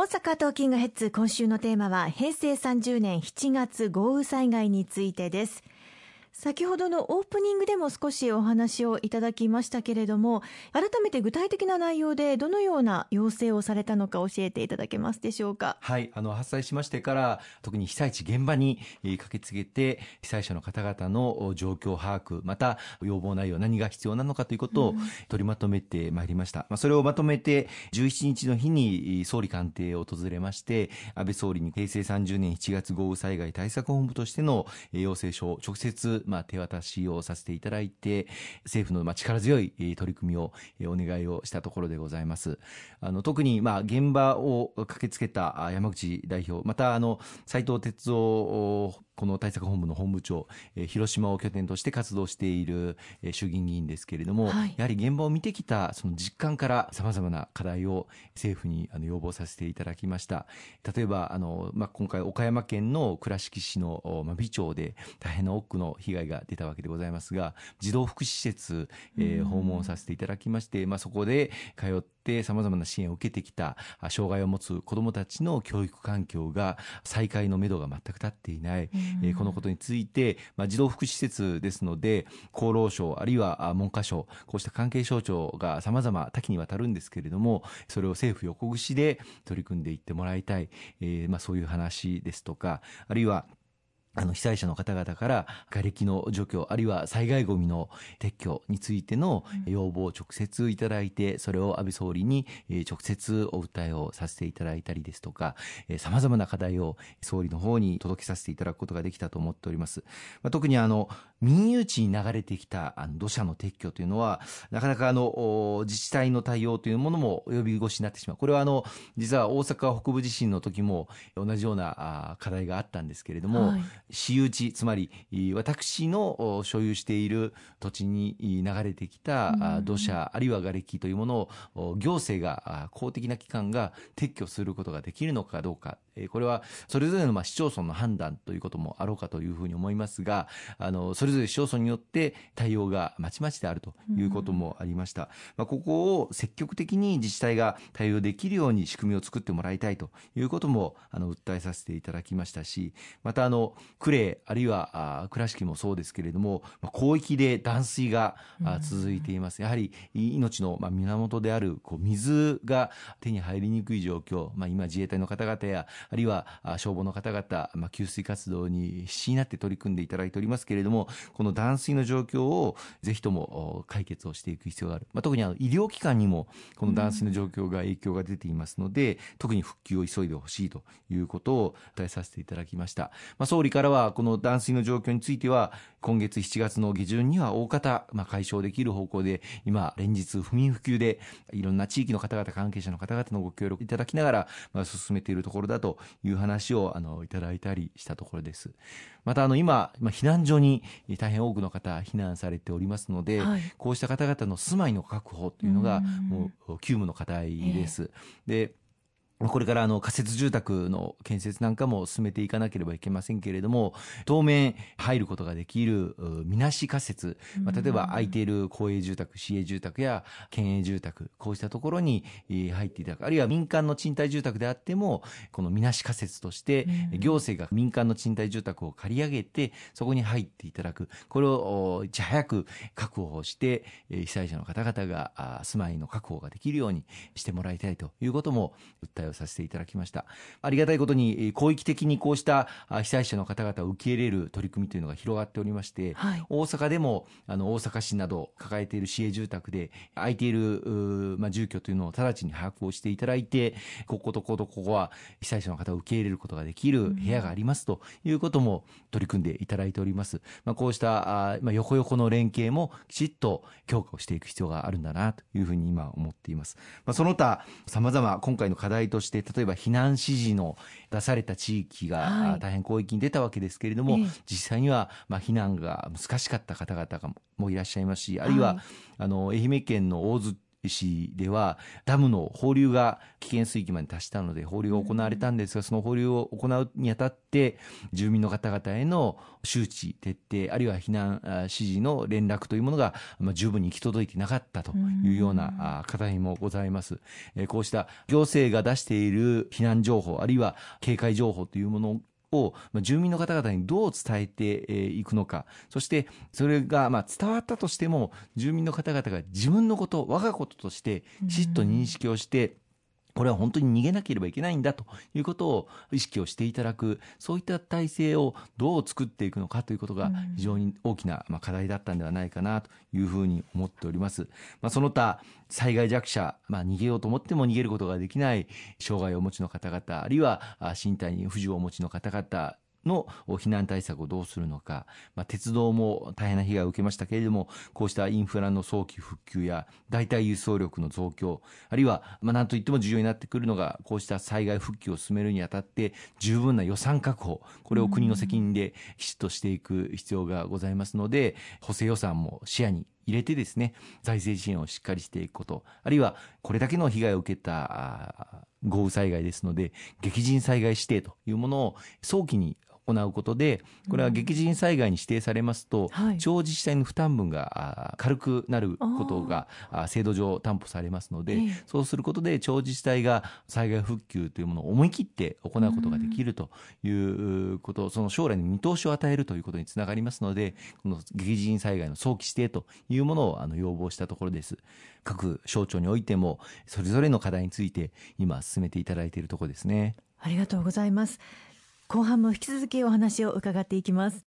大阪トーキングヘッズ今週のテーマは平成30年7月豪雨災害についてです。先ほどのオープニングでも少しお話をいただきましたけれども改めて具体的な内容でどのような要請をされたのか教えていただけますでしょうか？はいあの発災しましてから特に被災地現場に駆けつけて被災者の方々の状況把握また要望内容何が必要なのかということを取りまとめてまいりました、まあ、それをまとめて17日の日に総理官邸を訪れまして安倍総理に平成30年7月豪雨災害対策本部としての要請書を直接まあ、手渡しをさせていただいて政府のまあ力強い取り組みをお願いをしたところでございます。あの特にまあ現場を駆けつけた山口代表またあの斉藤哲夫この対策本部の本部長、えー、広島を拠点として活動している、えー、衆議院議員ですけれども、はい、やはり現場を見てきたその実感からさまざまな課題を政府にあの要望させていただきました。例えばあの、まあ、今回岡山県の倉敷市の、まあ、美町で大変な多くの被害が出たわけでございますが児童福祉施設、えー、訪問させていただきまして、まあ、そこで通ってさまざまな支援を受けてきた障害を持つ子どもたちの教育環境が再開のめどが全く立っていない、えこのことについて、まあ、児童福祉施設ですので厚労省あるいは文科省こうした関係省庁がさまざま多岐にわたるんですけれどもそれを政府横串で取り組んでいってもらいたい、えーまあ、そういう話ですとかあるいはあの被災者の方々から瓦礫の除去あるいは災害ごみの撤去についての要望を直接いただいてそれを安倍総理に直接お訴えをさせていただいたりですとかさまざまな課題を総理の方に届けさせていただくことができたと思っております。まあ、特にあの民有地に流れてきた土砂の撤去というのはなかなかあの自治体の対応というものも及び腰になってしまう。これはあの実は大阪北部地震の時も同じような課題があったんですけれども、はい。私有地つまり私の所有している土地に流れてきた土砂あるいは瓦礫というものを行政が公的な機関が撤去することができるのかどうか。これはそれぞれのまあ市町村の判断ということもあろうかというふうに思いますがあのそれぞれ市町村によって対応がまちまちであるということもありました、まあ、ここを積極的に自治体が対応できるように仕組みを作ってもらいたいということもあの訴えさせていただきましたしまたあの呉あるいは倉敷もそうですけれども、まあ、広域で断水が続いています、やはり命のまあ源であるこう水が手に入りにくい状況、まあ、今自衛隊の方々やあるいは消防の方々、まあ、給水活動に必死になって取り組んでいただいておりますけれどもこの断水の状況をぜひとも解決をしていく必要がある、まあ、特にあの医療機関にもこの断水の状況が影響が出ていますので、うん、特に復旧を急いでほしいということを伝えさせていただきました、まあ、総理からはこの断水の状況については今月7月の下旬には大方、まあ、解消できる方向で今連日不眠不休でいろんな地域の方々関係者の方々のご協力いただきながら、まあ、進めているところだという話をあのいただいたりしたところです。またあの今、避難所に大変多くの方避難されておりますので、はい、こうした方々の住まいの確保というのがもう急務の課題です。でこれからあの仮設住宅の建設なんかも進めていかなければいけませんけれども当面入ることができるみなし仮設、まあ、例えば空いている公営住宅市営住宅や県営住宅こうしたところに入っていただく。あるいは民間の賃貸住宅であってもこのみなし仮設として行政が民間の賃貸住宅を借り上げてそこに入っていただく。これをいち早く確保して被災者の方々が住まいの確保ができるようにしてもらいたいということも訴えをさせていただきました。ありがたいことに広域的にこうした被災者の方々を受け入れる取り組みというのが広がっておりまして、はい、大阪でもあの大阪市など抱えている市営住宅で空いているまあ、住居というのを直ちに把握をしていただいてこことこことここは被災者の方を受け入れることができる部屋がありますということも取り組んでいただいております、まあ、こうしたあ、まあ、横横の連携もきちっと強化をしていく必要があるんだなというふうに今思っています、まあ、その他さまざま今回の課題として例えば避難指示の出された地域が大変広域に出たわけですけれども、はい、実際にはまあ避難が難しかった方々もいらっしゃいますしあるいは、あの愛媛県の大洲市ではダムの放流が危険水域まで達したので放流が行われたんですが、その放流を行うにあたって住民の方々への周知徹底あるいは避難指示の連絡というものが、まあ、十分に行き届いてなかったというような課題もございます。こうした行政が出している避難情報あるいは警戒情報というものを住民の方々にどう伝えていくのか、そしてそれがまあ伝わったとしても、住民の方々が自分のこと、我がこととしてきちっと認識をして、これは本当に逃げなければいけないんだということを意識をしていただく、そういった体制をどう作っていくのかということが非常に大きな課題だったんではないかなというふうに思っております。まあ、その他、災害弱者、まあ、逃げようと思っても逃げることができない障害をお持ちの方々、あるいは身体に不自由をお持ちの方々の避難対策をどうするのか、まあ、鉄道も大変な被害を受けましたけれども、こうしたインフラの早期復旧や代替輸送力の増強、あるいは、まあ、なんといっても重要になってくるのが、こうした災害復旧を進めるにあたって、十分な予算確保、これを国の責任できちっとしていく必要がございますので、補正予算も視野に入れてですね、財政支援をしっかりしていくこと、あるいはこれだけの被害を受けた豪雨災害ですので、激甚災害指定というものを早期に行うことで、これは激甚災害に指定されますと、うん、地方自治体の負担分が軽くなることが制度上担保されますので、そうすることで地方自治体が災害復旧というものを思い切って行うことができるということ、その将来に見通しを与えるということにつながりますので、この激甚災害の早期指定というものをあの要望したところです。各省庁においても、それぞれの課題について今進めていただいているところですね。ありがとうございます。後半も引き続きお話を伺っていきます。